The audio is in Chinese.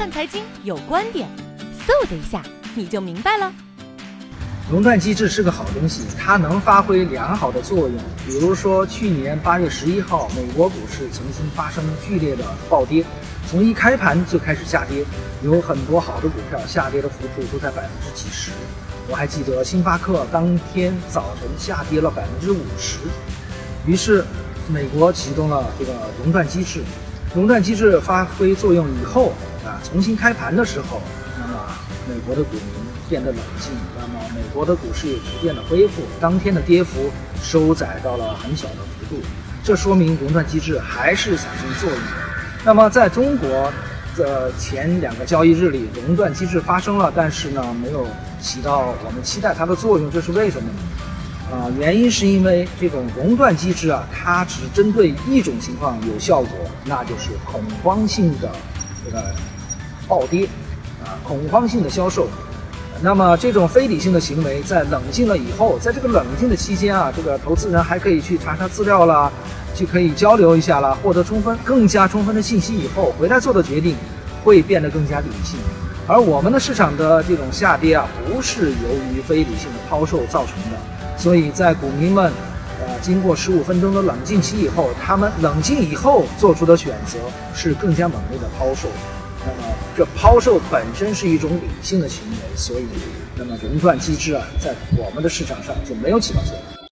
看财经有观点，嗖的一下你就明白了。熔断机制是个好东西，它能发挥良好的作用。比如说，去年八月十一号，美国股市曾经发生剧烈的暴跌，从一开盘就开始下跌，有很多好的股票下跌的幅度都在百分之几十。我还记得星巴克当天早晨下跌了百分之五十，于是美国启动了这个熔断机制。熔断机制发挥作用以后，重新开盘的时候，那么美国的股民变得冷静，那么美国的股市也逐渐的恢复，当天的跌幅收窄到了很小的幅度，这说明熔断机制还是产生作用的。那么在中国的前两个交易日里，熔断机制发生了，但是呢没有起到我们期待它的作用，这是为什么呢？啊，原因是因为这种熔断机制啊，它只针对一种情况有效果，那就是恐慌性的这个暴跌，啊，恐慌性的销售。那么这种非理性的行为，在冷静了以后，在这个冷静的期间啊，这个投资人还可以去查查资料啦，就可以交流一下啦，获得充分、更加充分的信息以后，回来做的决定会变得更加理性。而我们的市场的这种下跌啊，不是由于非理性的抛售造成的。所以在股民们，呃，经过十五分钟的冷静期以后，他们冷静以后做出的选择是更加猛烈的抛售。那么，这抛售本身是一种理性的行为，所以，那么熔断机制啊，在我们的市场上就没有起到作用。